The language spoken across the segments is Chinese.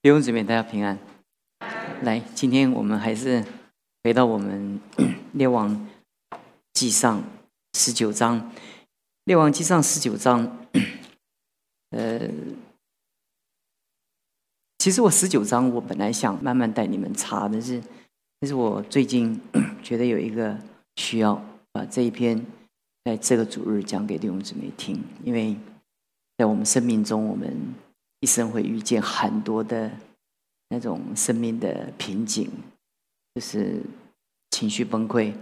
弟兄姊妹，大家平安。来，今天我们还是回到我们 列王记上十九章。列王记上十九章，呃，其实我十九章我本来想慢慢带你们查，但是，但是我最近 觉得有一个需要把这一篇在这个主日讲给弟兄姊妹听，因为在我们生命中，我们。一生会遇见很多的那种生命的瓶颈，就是情绪崩溃，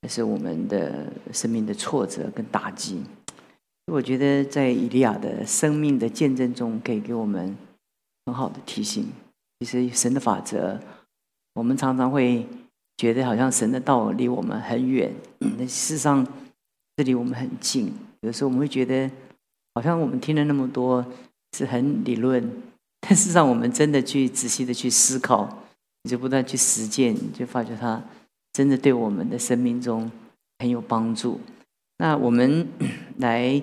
也是我们的生命的挫折跟打击。我觉得在以利亚的生命的见证中，可以给我们很好的提醒。其实神的法则，我们常常会觉得好像神的道离我们很远，但事实上这离我们很近。有时候我们会觉得，好像我们听了那么多。是很理论，但是让我们真的去仔细的去思考，你就不断去实践，你就发觉它真的对我们的生命中很有帮助。那我们 来，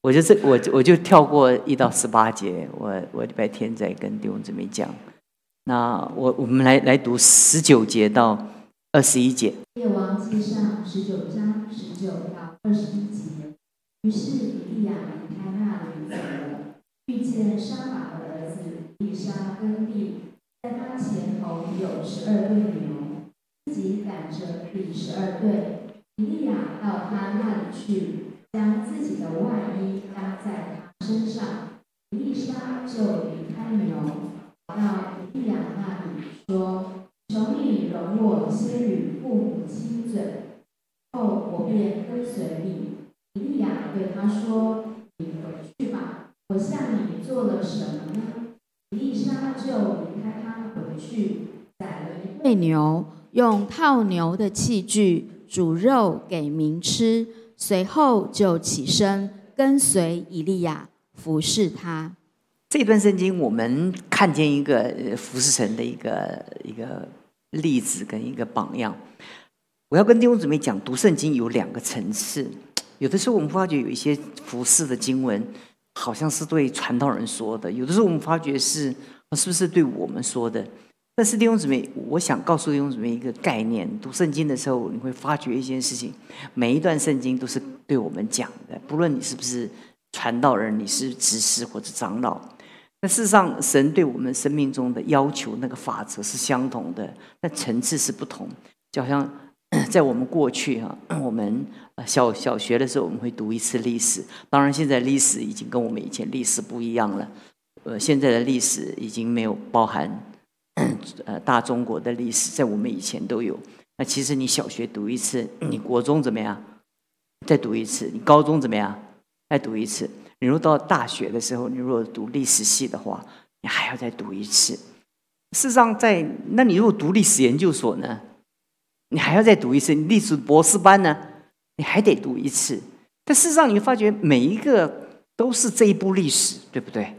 我就这我我就跳过一到十八节，我我礼拜天再跟弟兄姊妹讲。那我我们来来读十九节到二十一节。列王记上十九章十九到二十一节。于是以利亚离开那里。遇见沙马的儿子利沙耕地，在他前头有十二对牛，自己赶着第十二对。以利亚到他那里去，将自己的外衣搭在他身上。利沙就离开牛，到以利亚那里说：“求你容我先与父母亲嘴，后我便跟随你。”以利亚对他说：“。”做了什么呢？丽莎就离开他回去，宰了一对牛，用套牛的器具煮肉给民吃，随后就起身跟随以利亚服侍他。这段圣经，我们看见一个服侍神的一个一个例子跟一个榜样。我要跟弟兄姊妹讲，读圣经有两个层次。有的时候我们发觉有一些服侍的经文。好像是对传道人说的，有的时候我们发觉是是不是对我们说的？但是弟兄姊妹，我想告诉弟兄姊妹一个概念：读圣经的时候，你会发觉一件事情，每一段圣经都是对我们讲的，不论你是不是传道人，你是执事或者长老。那事实上，神对我们生命中的要求，那个法则是相同的，但层次是不同，就好像。在我们过去哈，我们小小学的时候我们会读一次历史。当然，现在历史已经跟我们以前历史不一样了。呃，现在的历史已经没有包含 呃大中国的历史，在我们以前都有。那其实你小学读一次，你国中怎么样？再读一次，你高中怎么样？再读一次。你如果到大学的时候，你如果读历史系的话，你还要再读一次。事实上，在那你如果读历史研究所呢？你还要再读一次历史博士班呢？你还得读一次。但事实上，你会发觉每一个都是这一部历史，对不对？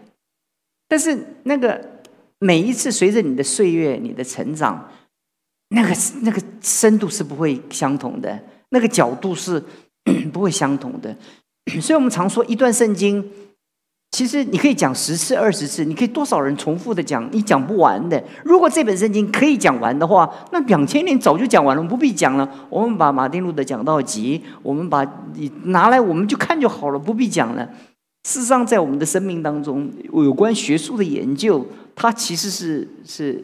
但是那个每一次随着你的岁月、你的成长，那个那个深度是不会相同的，那个角度是 不会相同的。所以我们常说一段圣经。其实你可以讲十次、二十次，你可以多少人重复的讲，你讲不完的。如果这本圣经可以讲完的话，那两千年早就讲完了，不必讲了。我们把马丁路德讲到极，我们把你拿来，我们就看就好了，不必讲了。事实上，在我们的生命当中，有关学术的研究，它其实是是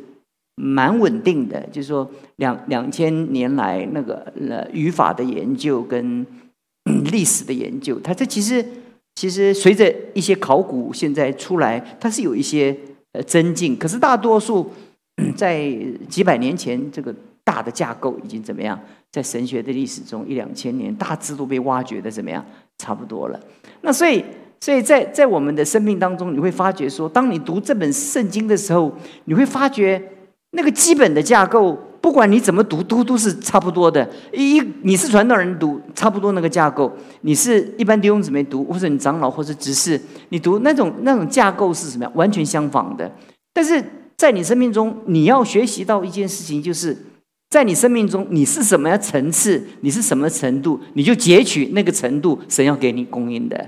蛮稳定的。就是说，两两千年来那个呃语法的研究跟历史的研究，它这其实。其实随着一些考古现在出来，它是有一些呃增进。可是大多数 在几百年前，这个大的架构已经怎么样？在神学的历史中，一两千年大致都被挖掘的怎么样？差不多了。那所以，所以在在我们的生命当中，你会发觉说，当你读这本圣经的时候，你会发觉那个基本的架构。不管你怎么读，都都是差不多的。一，你是传道人读，差不多那个架构；你是一般弟兄姊妹读，或者你长老或者执事，你读那种那种架构是什么样？完全相仿的。但是在你生命中，你要学习到一件事情，就是在你生命中，你是什么样层次，你是什么程度，你就截取那个程度，神要给你供应的。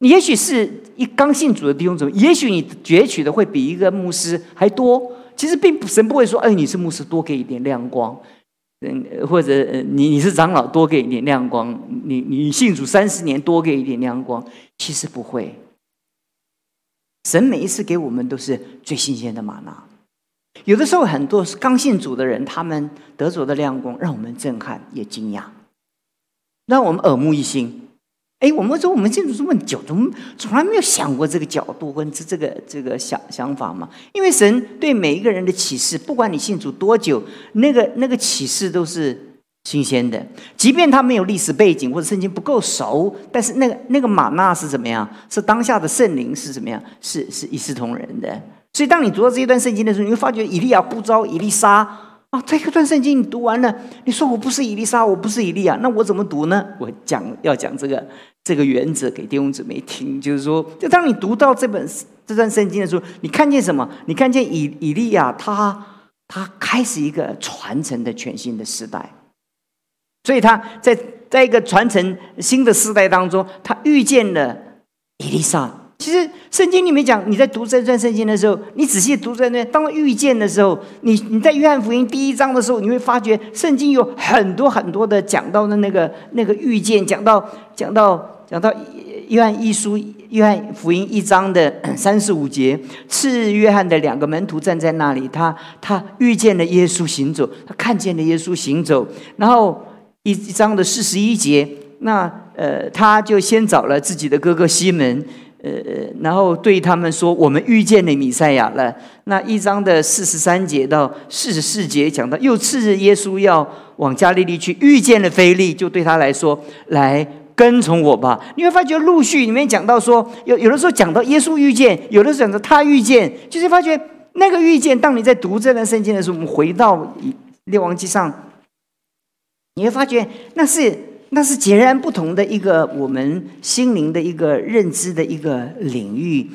你也许是一刚信主的弟兄姊妹，也许你攫取的会比一个牧师还多。其实并不神不会说，哎，你是牧师，多给一点亮光。嗯，或者你你是长老，多给一点亮光；你你信主三十年，多给一点亮光。其实不会，神每一次给我们都是最新鲜的玛纳。有的时候，很多刚信主的人，他们得着的亮光，让我们震撼也惊讶，让我们耳目一新。哎，我们说我们信主这么久，怎么从来没有想过这个角度跟这这个这个想想法嘛？因为神对每一个人的启示，不管你信主多久，那个那个启示都是新鲜的。即便他没有历史背景或者圣经不够熟，但是那个那个玛纳是怎么样？是当下的圣灵是怎么样？是是一视同仁的。所以当你读到这一段圣经的时候，你会发觉以利亚呼召以利沙。啊，这一段圣经你读完了，你说我不是以利沙，我不是以利亚，那我怎么读呢？我讲要讲这个这个原则给弟兄姊妹听，就是说，就当你读到这本这段圣经的时候，你看见什么？你看见以以利亚他他开始一个传承的全新的时代，所以他在在一个传承新的时代当中，他遇见了以利沙。其实圣经里面讲，你在读这段圣经的时候，你仔细读这段，当遇见的时候，你你在约翰福音第一章的时候，你会发觉圣经有很多很多的讲到的那个那个遇见，讲到讲到讲到约翰一书约翰福音一章的 三十五节，是约翰的两个门徒站在那里，他他遇见了耶稣行走，他看见了耶稣行走，然后一一章的四十一节，那呃他就先找了自己的哥哥西门。呃，然后对他们说：“我们遇见了弥赛亚了。”那一章的四十三节到四十四节讲到，又次日耶稣要往加利利去，遇见了腓利，就对他来说：“来跟从我吧。”你会发觉陆续里面讲到说，有有的时候讲到耶稣遇见，有的时候讲到他遇见，就是发觉那个遇见。当你在读这段圣经的时候，我们回到列王记上，你会发觉那是。那是截然不同的一个我们心灵的一个认知的一个领域，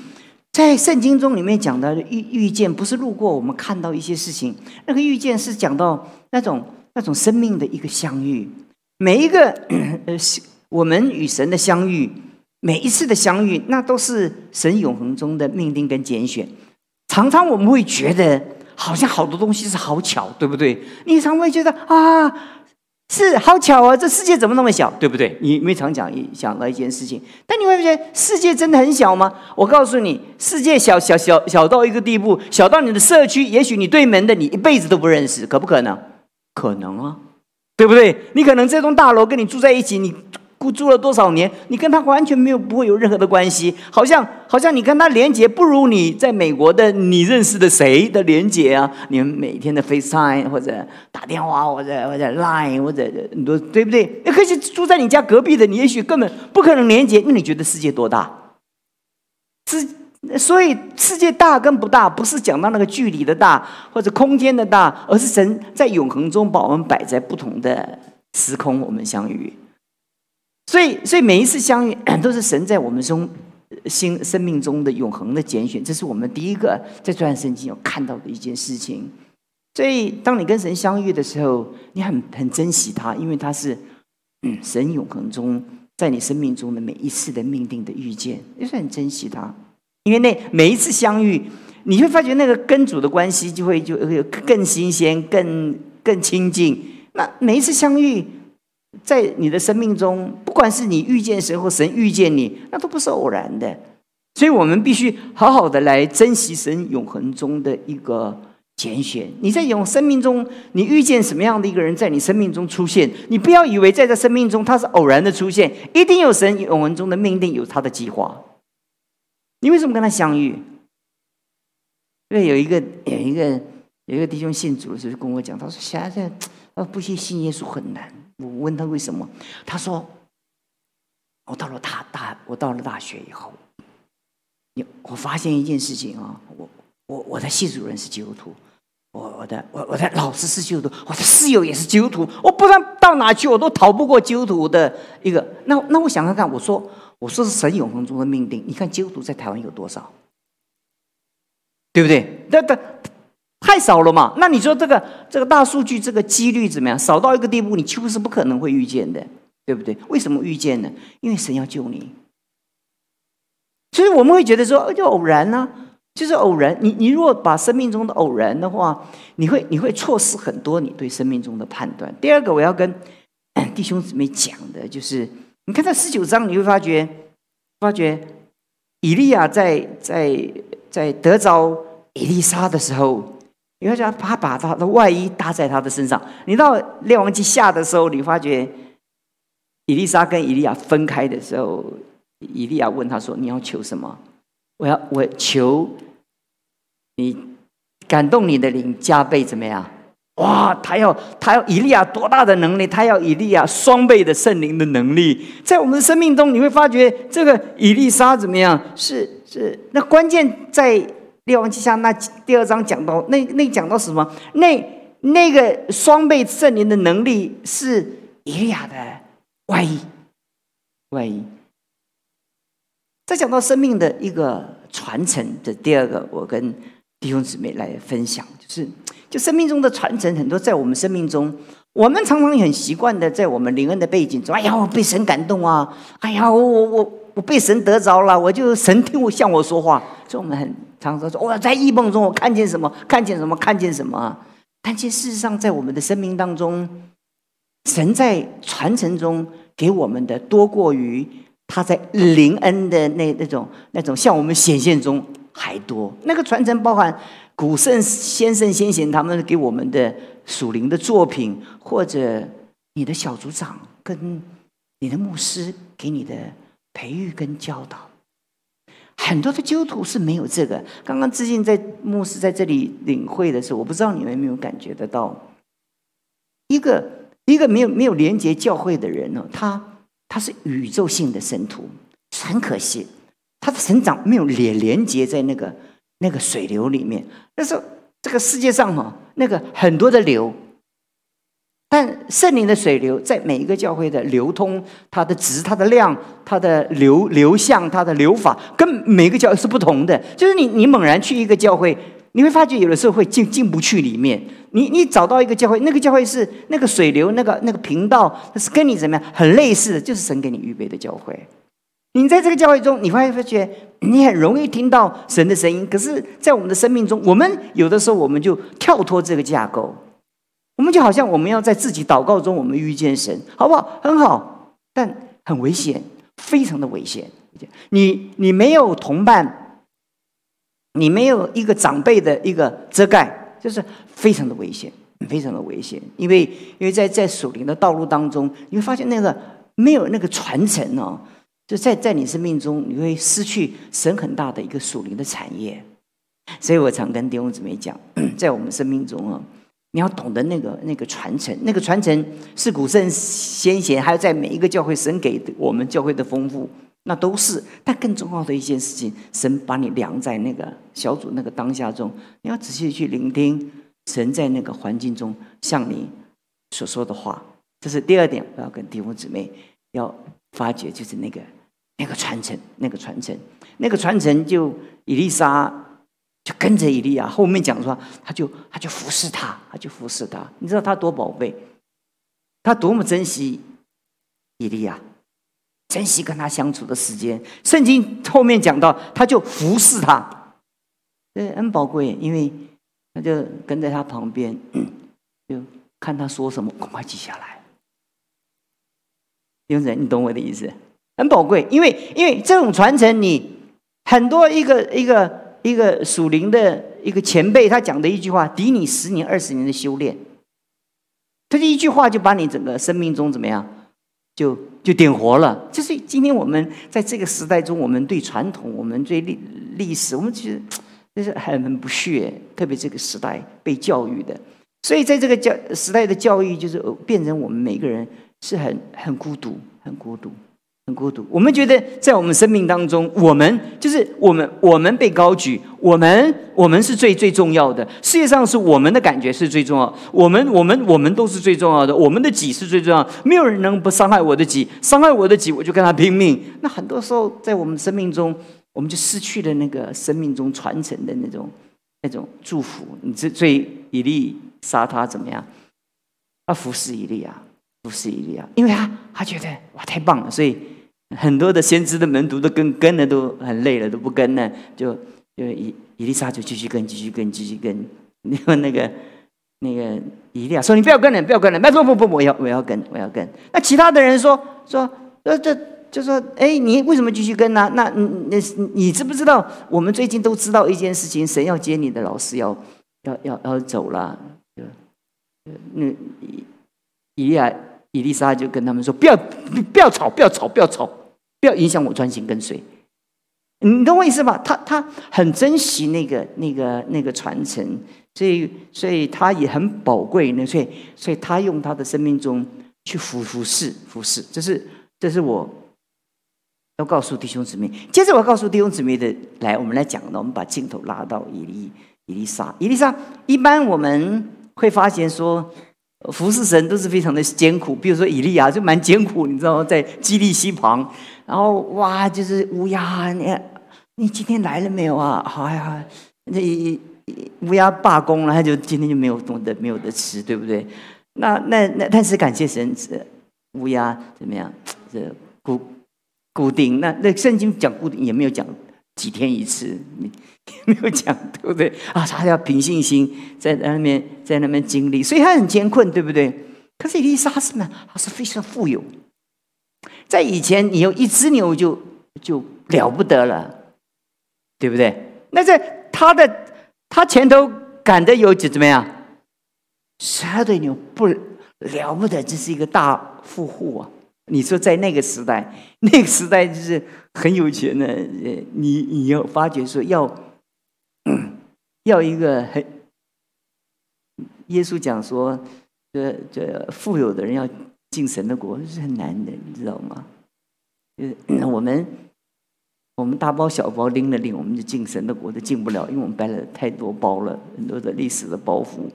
在圣经中里面讲的遇遇见，不是路过我们看到一些事情，那个遇见是讲到那种那种生命的一个相遇。每一个呃，我们与神的相遇，每一次的相遇，那都是神永恒中的命定跟拣选。常常我们会觉得，好像好多东西是好巧，对不对？你常会觉得啊。是好巧啊！这世界怎么那么小，对不对？你没常讲一想到一件事情，但你会觉得世界真的很小吗？我告诉你，世界小小小小到一个地步，小到你的社区，也许你对门的你一辈子都不认识，可不可能？可能啊，对不对？你可能这栋大楼跟你住在一起，你。孤住了多少年？你跟他完全没有不会有任何的关系，好像好像你跟他连接不如你在美国的你认识的谁的连接啊？你们每天的 FaceTime 或者打电话或者或者 Line 或者很多对不对？可是住在你家隔壁的，你也许根本不可能连接。那你觉得世界多大？世所以世界大跟不大，不是讲到那个距离的大或者空间的大，而是神在永恒中把我们摆在不同的时空，我们相遇。所以，所以每一次相遇 都是神在我们中心生命中的永恒的拣选，这是我们第一个在这段圣经有看到的一件事情。所以，当你跟神相遇的时候，你很很珍惜他，因为他是神永恒中在你生命中的每一次的命定的遇见，也是很珍惜他。因为那每一次相遇，你会发觉那个跟主的关系就会就有更新鲜、更更亲近。那每一次相遇。在你的生命中，不管是你遇见神或神遇见你，那都不是偶然的。所以我们必须好好的来珍惜神永恒中的一个拣选。你在永生命中，你遇见什么样的一个人在你生命中出现，你不要以为在这生命中他是偶然的出现，一定有神永恒中的命令，有他的计划。你为什么跟他相遇？因为有一个有一个有一个弟兄信主的时候跟我讲，他说现在啊不信信耶稣很难。我问他为什么，他说：“我到了大大，我到了大学以后，你我发现一件事情啊，我我我的系主任是基督徒，我我的我我的老师是基督徒，我的室友也是基督徒，我不然到哪去我都逃不过基督徒的一个。那那我想看看，我说我说是神永恒中的命定，你看基督徒在台湾有多少，对不对？那他。”太少了嘛？那你说这个这个大数据这个几率怎么样？少到一个地步，你几乎是不可能会遇见的，对不对？为什么遇见呢？因为神要救你，所以我们会觉得说，就偶然呢，就是偶然。你你如果把生命中的偶然的话，你会你会错失很多你对生命中的判断。第二个，我要跟 弟兄姊妹讲的就是，你看在十九章，你会发觉，发觉以利亚在在在得着以利沙的时候。你会讲他把他的外衣搭在他的身上。你到列王记下的时候，你发觉以丽莎跟以利亚分开的时候，以利亚问他说：“你要求什么？我要我求你感动你的灵加倍怎么样？哇！他要他要以利亚多大的能力？他要以利亚双倍的圣灵的能力。在我们的生命中，你会发觉这个以丽莎怎么样？是是，那关键在。”列王记下那第二章讲到，那那讲到什么？那那个双倍圣灵的能力是以利亚的外衣，外衣。再讲到生命的一个传承的第二个，我跟弟兄姊妹来分享，就是就生命中的传承，很多在我们生命中，我们常常很习惯的在我们灵恩的背景中，哎呀，我被神感动啊，哎呀，我我我我被神得着了，我就神听我向我说话，所以我们很。常常说：“我在异梦中，我看见什么？看见什么？看见什么？”但其实事实上，在我们的生命当中，神在传承中给我们的多过于他在灵恩的那那种那种向我们显现中还多。那个传承包含古圣先圣先贤他们给我们的属灵的作品，或者你的小组长跟你的牧师给你的培育跟教导。很多的基督徒是没有这个。刚刚最近在牧师在这里领会的时候，我不知道你们有没有感觉得到，一个一个没有没有连接教会的人呢，他他是宇宙性的神徒，很可惜，他的成长没有连连接在那个那个水流里面。但是这个世界上哈，那个很多的流。但圣灵的水流在每一个教会的流通，它的值、它的量、它的流流向、它的流法，跟每个教会是不同的。就是你，你猛然去一个教会，你会发觉有的时候会进进不去里面。你你找到一个教会，那个教会是那个水流、那个那个频道，是跟你怎么样很类似的，就是神给你预备的教会。你在这个教会中，你会发觉你很容易听到神的声音。可是，在我们的生命中，我们有的时候我们就跳脱这个架构。我们就好像我们要在自己祷告中，我们遇见神，好不好？很好，但很危险，非常的危险。你你没有同伴，你没有一个长辈的一个遮盖，就是非常的危险，非常的危险。因为因为在在属灵的道路当中，你会发现那个没有那个传承哦，就在在你生命中，你会失去神很大的一个属灵的产业。所以我常跟弟兄姊妹讲，在我们生命中啊。你要懂得那个那个传承，那个传承是古圣先贤，还有在每一个教会神给我们教会的丰富，那都是。但更重要的一件事情，神把你量在那个小组那个当下中，你要仔细去聆听神在那个环境中向你所说的话。这是第二点，我要跟弟兄姊妹要发掘，就是那个那个传承，那个传承，那个传承，就以丽莎。就跟着以利亚，后面讲说，他就他就服侍他，他就服侍他。你知道他多宝贝，他多么珍惜以利亚，珍惜跟他相处的时间。圣经后面讲到，他就服侍他，这很宝贵，因为他就跟在他旁边，就看他说什么，赶快记下来。有人，你懂我的意思？很宝贵，因为因为这种传承，你很多一个一个。一个属灵的一个前辈，他讲的一句话，抵你十年、二十年的修炼。他这一句话就把你整个生命中怎么样，就就点活了。就是今天我们在这个时代中，我们对传统、我们对历历史，我们其实就是很不屑。特别这个时代被教育的，所以在这个教时代的教育，就是变成我们每个人是很很孤独、很孤独。很孤独。我们觉得，在我们生命当中，我们就是我们，我们被高举，我们，我们是最最重要的。世界上是我们的感觉是最重要，我们，我们，我们都是最重要的。我们的己是最重要，没有人能不伤害我的己，伤害我的己，我就跟他拼命。那很多时候，在我们生命中，我们就失去了那个生命中传承的那种那种祝福。你这最以利杀他怎么样？他服侍以利啊，服侍以利啊，因为他他觉得哇太棒了，所以。很多的先知的门徒都跟跟了，都很累了，都不跟了，就就以以丽莎就继续跟，继续跟，继续跟。你 看那个那个以利亚说：“你不要跟了，不要跟了。”不不不不，我要我要跟，我要跟。那其他的人说说呃这就说：“哎，你为什么继续跟呢？那那你知不知道？我们最近都知道一件事情，神要接你的老师要要要要走了。”就那以以利亚伊丽莎就跟他们说：“不要不要吵，不要吵，不要吵，不要影响我专心跟随。”你懂我意思吧？他他很珍惜那个那个那个传承，所以所以他也很宝贵。那所以所以他用他的生命中去服服侍服侍，这是这是我要告诉弟兄姊妹。接着我要告诉弟兄姊妹的，来我们来讲呢，我们把镜头拉到伊利伊丽莎。伊丽莎一般我们会发现说，服侍神都是非常的艰苦。比如说以利亚就蛮艰苦，你知道吗？在基利溪旁。然后哇，就是乌鸦，你你今天来了没有啊？哎呀，那乌鸦罢工了，他就今天就没有懂得没有得吃，对不对？那那那，但是感谢神，乌鸦怎么样？这固固定。那那圣经讲固定也没有讲几天一次，没 没有讲，对不对？啊，他要凭信心在那边在那边经历，所以他很艰困，对不对？可是伊丽莎什么？他是非常富有。在以前，你有一只牛就就了不得了，对不对？那在他的他前头赶的有几怎么样？十二对牛不了不得，这是一个大富户啊！你说在那个时代，那个时代就是很有钱的。你你要发觉说要 要一个很，耶稣讲说，这这富有的人要。进神的国是很难的，你知道吗？就是我们我们大包小包拎了拎，我们就进神的国都进不了，因为我们背了太多包了，很多的历史的包袱。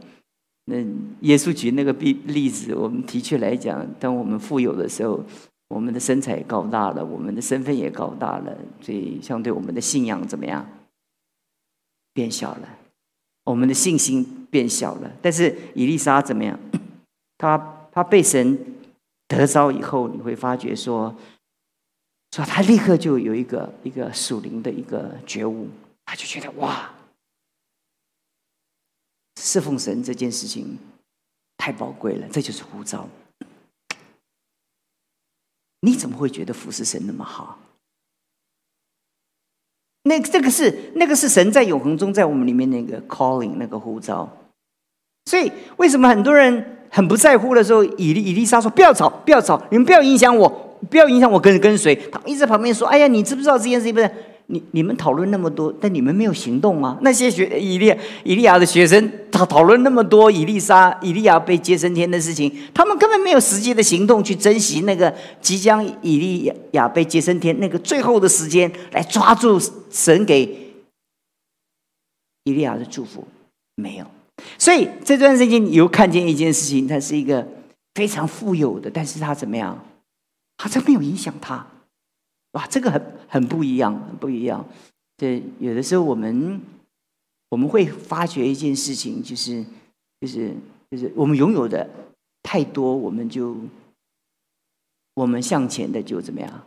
那耶稣举那个例例子，我们的确来讲，当我们富有的时候，我们的身材高大了，我们的身份也高大了，所以相对我们的信仰怎么样？变小了，我们的信心变小了。但是以丽莎怎么样？他他被神。得着以后，你会发觉说，说他立刻就有一个一个属灵的一个觉悟，他就觉得哇，侍奉神这件事情太宝贵了，这就是呼召。你怎么会觉得服侍神那么好？那这个是那个是神在永恒中在我们里面那个 calling 那个呼召，所以为什么很多人？很不在乎的时候，以以丽莎说：“不要吵，不要吵，你们不要影响我，不要影响我跟跟随。”他一直在旁边说：“哎呀，你知不知道这件事情？不是你你们讨论那么多，但你们没有行动吗？那些学以利以利亚的学生，他讨论那么多以利沙以利亚被接升天的事情，他们根本没有实际的行动去珍惜那个即将以利亚被接升天那个最后的时间，来抓住神给以利亚的祝福，没有。”所以这段时间，你又看见一件事情，他是一个非常富有的，但是他怎么样？好像没有影响他。哇，这个很很不一样，很不一样。对，有的时候我们我们会发觉一件事情，就是就是就是我们拥有的太多，我们就我们向前的就怎么样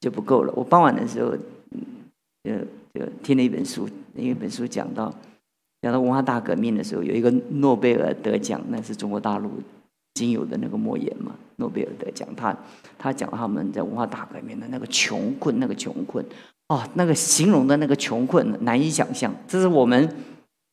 就不够了。我傍晚的时候，嗯，就就听了一本书，一本书讲到。讲到文化大革命的时候，有一个诺贝尔得奖，那是中国大陆仅有的那个莫言嘛。诺贝尔得奖，他他讲他们在文化大革命的那个穷困，那个穷困，哦，那个形容的那个穷困难以想象，这是我们。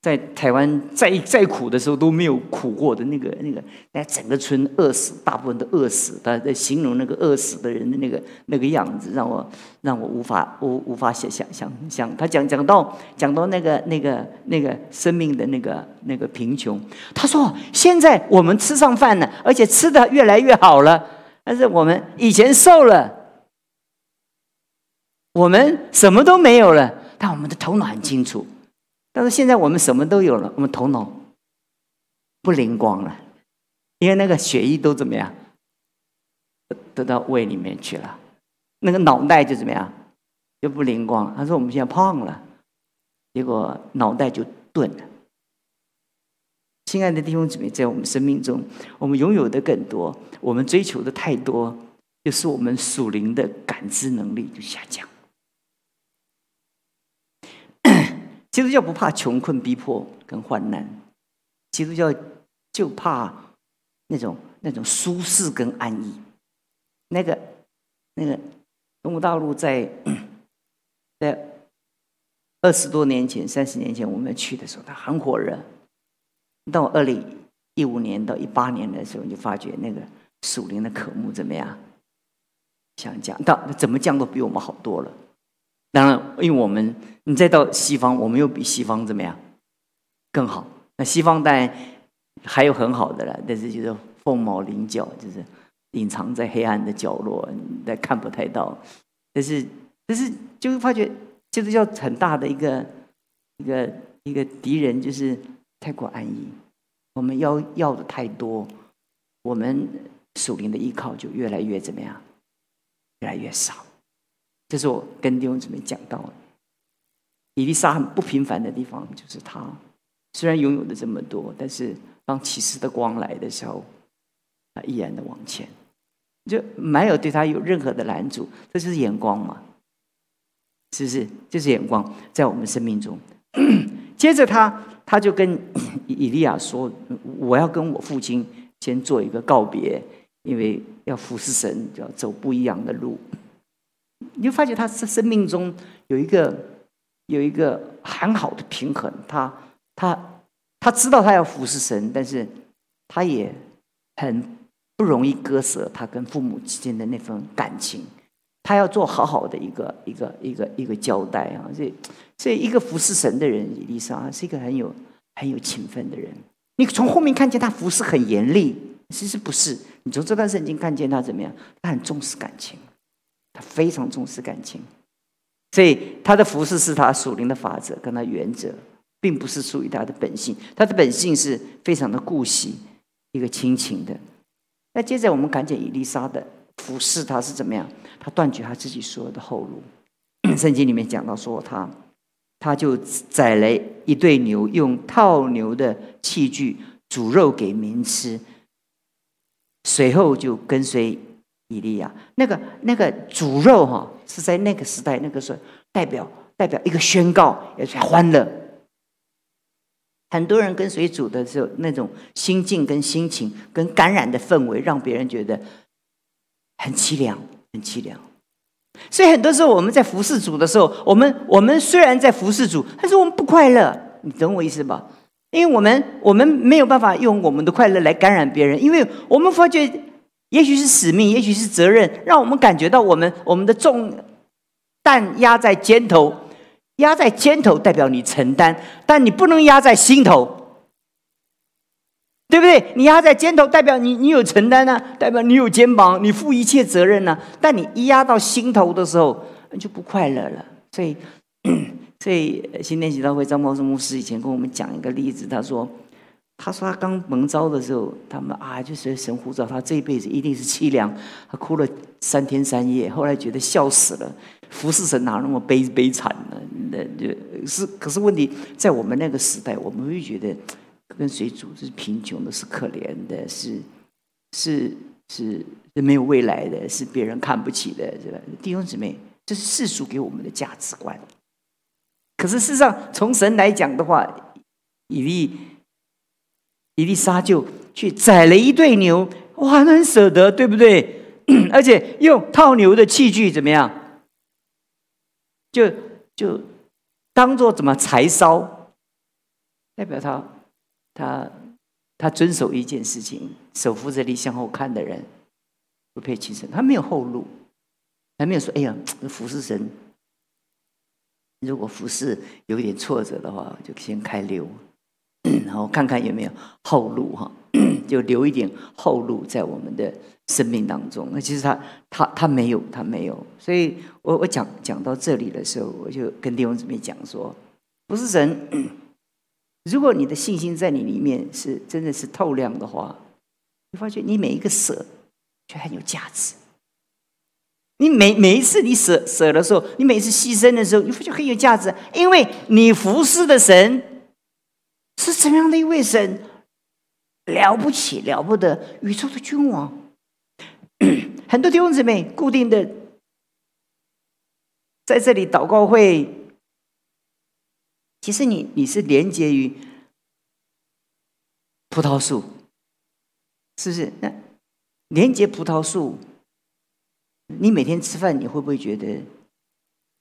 在台湾再再苦的时候都没有苦过的那个那个，哎，整个村饿死，大部分都饿死。他在形容那个饿死的人的那个那个样子，让我让我无法无无法想想想象。他讲讲到讲到那个那个那个生命的那个那个贫穷，他说现在我们吃上饭了，而且吃的越来越好了，但是我们以前瘦了，我们什么都没有了，但我们的头脑很清楚。但是现在我们什么都有了，我们头脑不灵光了，因为那个血液都怎么样，得到胃里面去了，那个脑袋就怎么样，就不灵光。他说我们现在胖了，结果脑袋就钝了。亲爱的弟兄姊妹，在我们生命中，我们拥有的更多，我们追求的太多，就是我们属灵的感知能力就下降。基督教不怕穷困逼迫跟患难，基督教就怕那种那种舒适跟安逸。那个那个中国大陆在在二十多年前、三十年前我们去的时候，它很火热。到二零一五年到一八年的时候，你就发觉那个属灵的科目怎么样？想降到怎么降都比我们好多了。当然，因为我们你再到西方，我们又比西方怎么样更好？那西方当然还有很好的了，但是就是凤毛麟角，就是隐藏在黑暗的角落，你看不太到。但是，但是就会发觉，就是要很大的一个一个一个敌人，就是太过安逸。我们要要的太多，我们属灵的依靠就越来越怎么样？越来越少。这是我跟弟兄姊妹讲到的，伊丽莎很不平凡的地方，就是他虽然拥有的这么多，但是当启示的光来的时候，他依然的往前，就没有对他有任何的拦阻。这就是眼光嘛，是不是？就是眼光在我们生命中。接着他他就跟以利亚说：“我要跟我父亲先做一个告别，因为要服侍神，就要走不一样的路。”你就发觉他生生命中有一个有一个很好的平衡，他他他知道他要服侍神，但是他也很不容易割舍他跟父母之间的那份感情，他要做好好的一个一个一个一个交代啊！所以，所以一个服侍神的人，伊丽莎是一个很有很有勤奋的人。你从后面看见他服侍很严厉，其实不是。你从这段圣经看见他怎么样？他很重视感情。他非常重视感情，所以他的服饰是他属灵的法则跟他原则，并不是属于他的本性。他的本性是非常的顾惜，一个亲情的。那接着我们看见伊丽莎的服饰，他是怎么样？他断绝他自己所有的后路。圣经里面讲到说，他他就宰了一对牛，用套牛的器具煮肉给民吃，随后就跟随。以利亚，那个那个煮肉哈，是在那个时代，那个时候代表代表一个宣告，也是欢乐。很多人跟随主的时候，那种心境跟心情跟感染的氛围，让别人觉得很凄凉，很凄凉。所以很多时候我们在服侍主的时候，我们我们虽然在服侍主，但是我们不快乐。你懂我意思吧？因为我们我们没有办法用我们的快乐来感染别人，因为我们发觉。也许是使命，也许是责任，让我们感觉到我们我们的重担压在肩头，压在肩头代表你承担，但你不能压在心头，对不对？你压在肩头代表你你有承担呢，代表你有肩膀，你负一切责任呢。但你一压到心头的时候，你就不快乐了。所以，所以新年祈祷会张茂生牧师以前跟我们讲一个例子，他说。他说他刚蒙召的时候，他们啊，就是神呼召他这一辈子一定是凄凉，他哭了三天三夜。后来觉得笑死了，服侍神哪那么悲悲惨呢？那就是可是问题在我们那个时代，我们会觉得跟谁组是贫穷的，是可怜的，是是是是没有未来的，是别人看不起的，是吧？弟兄姊妹，这是世俗给我们的价值观。可是事实上，从神来讲的话，以利。伊丽莎就去宰了一对牛，哇，很舍得，对不对？而且用套牛的器具怎么样？就就当做怎么柴烧，代表他他他遵守一件事情：手扶着力向后看的人不配起身。他没有后路，他没有说：“哎呀，服侍神，如果服侍有一点挫折的话，就先开溜。”然后看看有没有后路哈，就留一点后路在我们的生命当中。那其实他他他没有，他没有。所以我我讲讲到这里的时候，我就跟弟兄姊妹讲说，不是神。如果你的信心在你里面是真的是透亮的话，你发觉你每一个舍就很有价值。你每每一次你舍舍的时候，你每一次牺牲的时候，你发觉很有价值，因为你服侍的神。是怎样的一位神？了不起，了不得，宇宙的君王。很多弟兄姊妹固定的在这里祷告会，其实你你是连接于葡萄树，是不是？那连接葡萄树，你每天吃饭，你会不会觉得，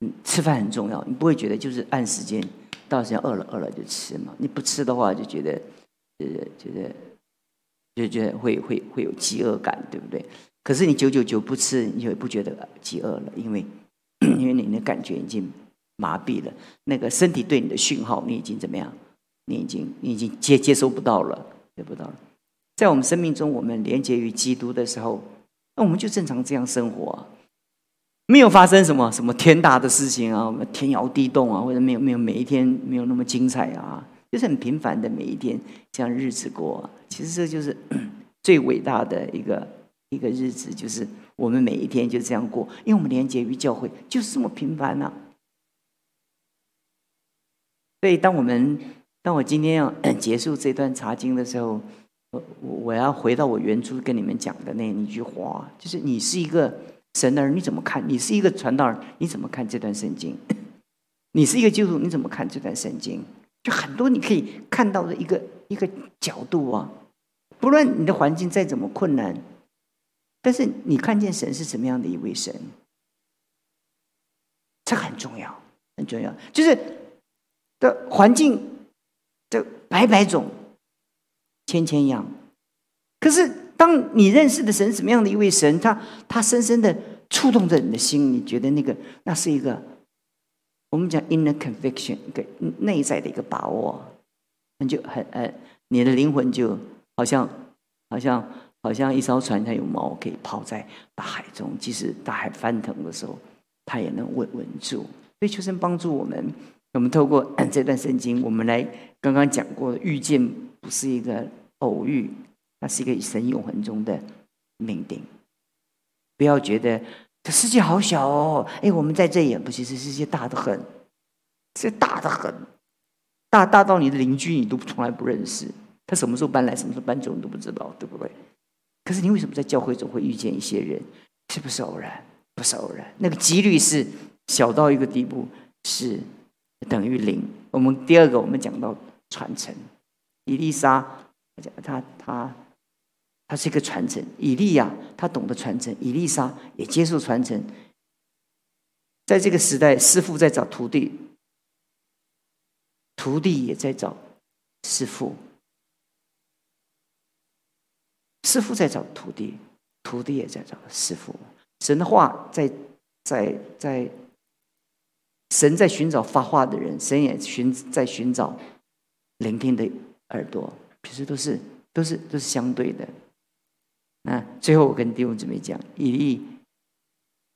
嗯，吃饭很重要？你不会觉得就是按时间到时间饿了饿了就吃嘛？你不吃的话，就觉得，呃，觉得。就觉得会会会有饥饿感，对不对？可是你久久久不吃，你就不觉得饥饿了，因为 因为你的感觉已经麻痹了，那个身体对你的讯号，你已经怎么样？你已经你已经接接收不到了，接不到了。在我们生命中，我们连接于基督的时候，那我们就正常这样生活，没有发生什么什么天大的事情啊，天摇地动啊，或者没有没有每一天没有那么精彩啊。就是很平凡的每一天，这样日子过。其实这就是 最伟大的一个一个日子，就是我们每一天就这样过，因为我们连接于教会，就是这么平凡呐。所以，当我们当我今天要 结束这段查经的时候，我我要回到我原初跟你们讲的那一句话，就是你是一个神的人，你怎么看？你是一个传道人，你怎么看这段圣经？你是一个基督徒，你怎么看这段圣经？就很多你可以看到的一个一个角度啊，不论你的环境再怎么困难，但是你看见神是什么样的一位神，这很重要，很重要。就是的环境的百百种，千千样，可是当你认识的神什么样的一位神，他他深深的触动着你的心，你觉得那个那是一个。我们讲 inner conviction，一个内在的一个把握，那就很呃，你的灵魂就好像好像好像一艘船，它有锚可以抛在大海中，即使大海翻腾的时候，它也能稳稳住。所以求神帮助我们，我们透过这段圣经，我们来刚刚讲过的，遇见不是一个偶遇，那是一个神永恒中的命定。不要觉得。这世界好小哦！哎，我们在这也不行，这世界大的很，这大的很，大大到你的邻居你都从来不认识，他什么时候搬来，什么时候搬走你都不知道，对不对？可是你为什么在教会总会遇见一些人？是不是偶然？不是偶然，那个几率是小到一个地步，是等于零。我们第二个，我们讲到传承，伊丽莎，他他。他是一个传承，以利亚他懂得传承，以利沙也接受传承。在这个时代，师傅在找徒弟，徒弟也在找师傅，师傅在找徒弟，徒弟也在找师傅。神的话在在在，神在寻找发话的人，神也寻在寻找聆听的耳朵，其实都是都是都是相对的。那最后我跟弟兄姊妹讲，以利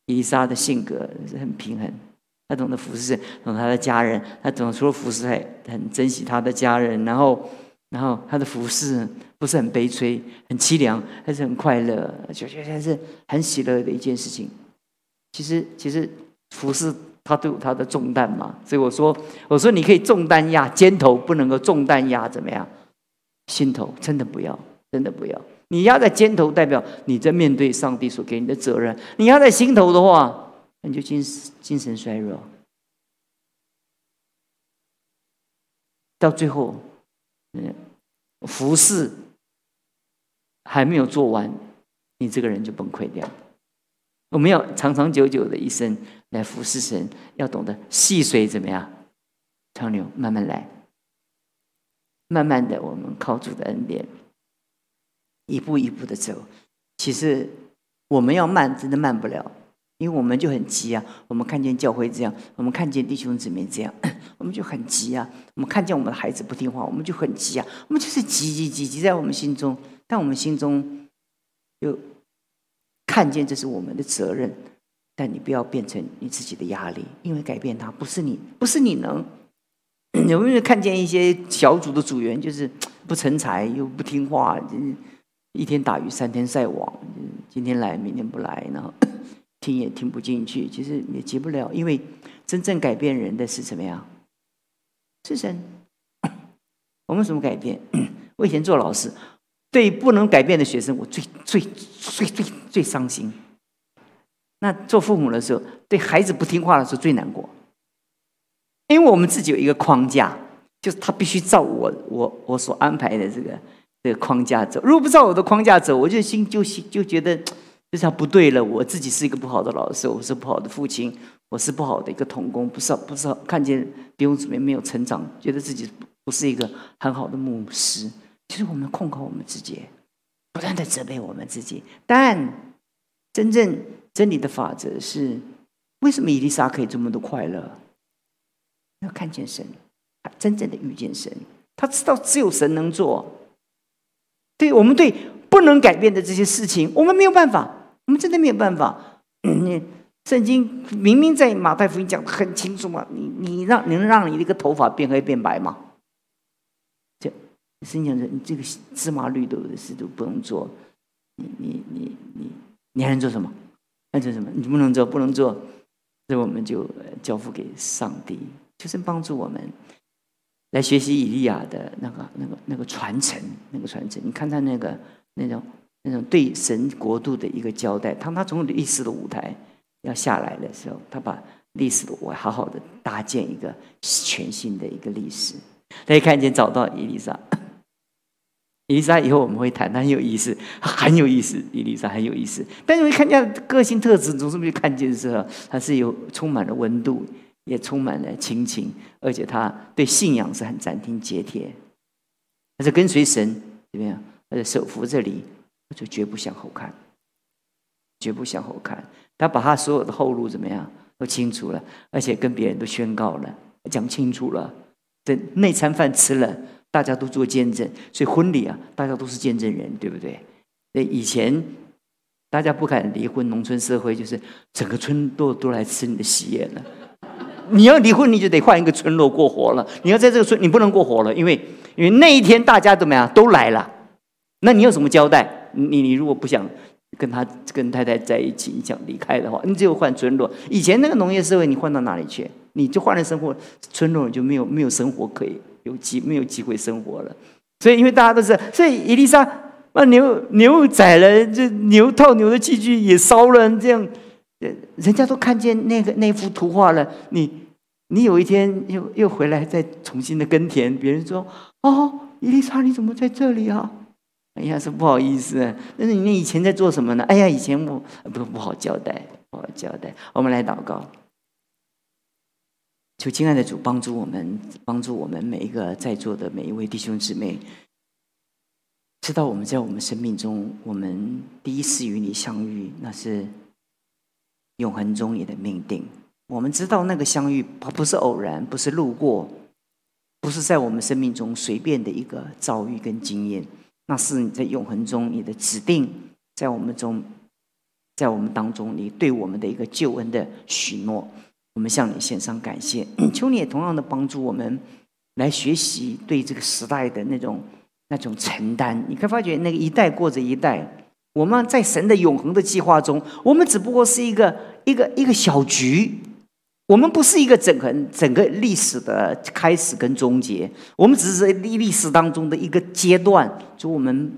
伊丽莎的性格是很平衡，他懂得服侍，懂他的家人，他懂除了服侍，还很珍惜他的家人。然后，然后他的服侍不是很悲催、很凄凉，还是很快乐，就觉得是很喜乐的一件事情。其实，其实服侍他都有他的重担嘛。所以我说，我说你可以重担压肩头，不能够重担压怎么样？心头真的不要，真的不要。你压在肩头，代表你在面对上帝所给你的责任；你压在心头的话，你就精精神衰弱，到最后，嗯，服侍还没有做完，你这个人就崩溃掉。我们要长长久久的一生来服侍神，要懂得细水怎么样长流，慢慢来，慢慢的，我们靠主的恩典。一步一步的走，其实我们要慢，真的慢不了，因为我们就很急啊。我们看见教会这样，我们看见弟兄姊妹这样，我们就很急啊。我们看见我们的孩子不听话，我们就很急啊。我们就是急急急急在我们心中，但我们心中又看见这是我们的责任，但你不要变成你自己的压力，因为改变他不是你，不是你能。有没有看见一些小组的组员就是不成才又不听话？一天打鱼三天晒网，今天来明天不来，然后 听也听不进去，其实也急不了，因为真正改变人的是什么呀？是神。我们怎么改变？我以前做老师，对不能改变的学生，我最最最最最伤心。那做父母的时候，对孩子不听话的时候最难过，因为我们自己有一个框架，就是他必须照我我我所安排的这个这个框架走。如果不照我的框架走，我就心就心就觉得就是不对了。我自己是一个不好的老师，我是不好的父亲，我是不好的一个童工，不是不是看见弟兄姊妹没有成长，觉得自己不是一个很好的牧师。其实我们控告我们自己，不断的责备我们自己，但真正。真理的法则是：为什么伊丽莎可以这么多快乐？要看见神，他真正的遇见神。他知道只有神能做。对我们对不能改变的这些事情，我们没有办法，我们真的没有办法。你圣经明明在马太福音讲的很清楚嘛，你你让能让你那个头发变黑变白吗？这圣经讲的，你这个芝麻绿豆的事都不能做，你你你你你还能做什么？还能做什么？你不能做，不能做，所以我们就交付给上帝，就是帮助我们来学习以利亚的那个、那个、那个传承，那个传承。你看他那个那种、那种对神国度的一个交代。当他从历史的舞台要下来的时候，他把历史的我好好的搭建一个全新的一个历史。大家看见找到伊丽莎。伊丽莎以后我们会谈，她很有意思，很有意思。伊丽莎很有意思，但是我看见个性特质，总是没看见的时候，她是有充满了温度，也充满了亲情，而且他对信仰是很斩钉截铁。她是跟随神怎么样？而且手扶这里，就绝不向后看，绝不向后看。他把他所有的后路怎么样都清楚了，而且跟别人都宣告了，讲清楚了。这那餐饭吃了。大家都做见证，所以婚礼啊，大家都是见证人，对不对？那以前大家不敢离婚，农村社会就是整个村都都来吃你的喜宴了。你要离婚，你就得换一个村落过活了。你要在这个村，你不能过活了，因为因为那一天大家怎么样都来了。那你有什么交代？你你如果不想跟他跟太太在一起，你想离开的话，你只有换村落。以前那个农业社会，你换到哪里去？你就换了生活，村落就没有没有生活可以。有机没有机会生活了，所以因为大家都是，所以伊丽莎把牛牛宰了，这牛套牛的器具也烧了，这样，人人家都看见那个那幅图画了。你你有一天又又回来再重新的耕田，别人说哦，伊丽莎你怎么在这里啊？哎呀，说不好意思，但是你以前在做什么呢？哎呀，以前我不不好交代，不好交代。我们来祷告。求亲爱的主帮助我们，帮助我们每一个在座的每一位弟兄姊妹，知道我们在我们生命中，我们第一次与你相遇，那是永恒中你的命定。我们知道那个相遇不是偶然，不是路过，不是在我们生命中随便的一个遭遇跟经验，那是你在永恒中你的指定，在我们中，在我们当中你对我们的一个救恩的许诺。我们向你献上感谢，求你也同样的帮助我们来学习对这个时代的那种那种承担。你可以发觉，那个一代过着一代，我们在神的永恒的计划中，我们只不过是一个一个一个小局，我们不是一个整个整个历史的开始跟终结，我们只是历历史当中的一个阶段，就我们。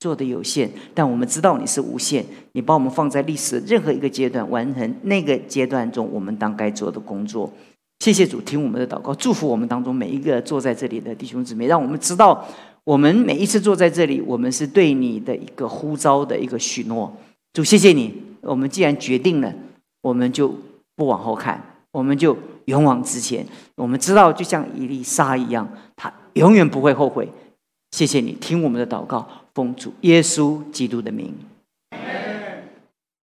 做的有限，但我们知道你是无限。你把我们放在历史任何一个阶段，完成那个阶段中我们当该做的工作。谢谢主，听我们的祷告，祝福我们当中每一个坐在这里的弟兄姊妹，让我们知道，我们每一次坐在这里，我们是对你的一个呼召的一个许诺。主，谢谢你。我们既然决定了，我们就不往后看，我们就勇往直前。我们知道，就像一粒沙一样，它永远不会后悔。谢谢你，听我们的祷告。奉主耶稣基督的名。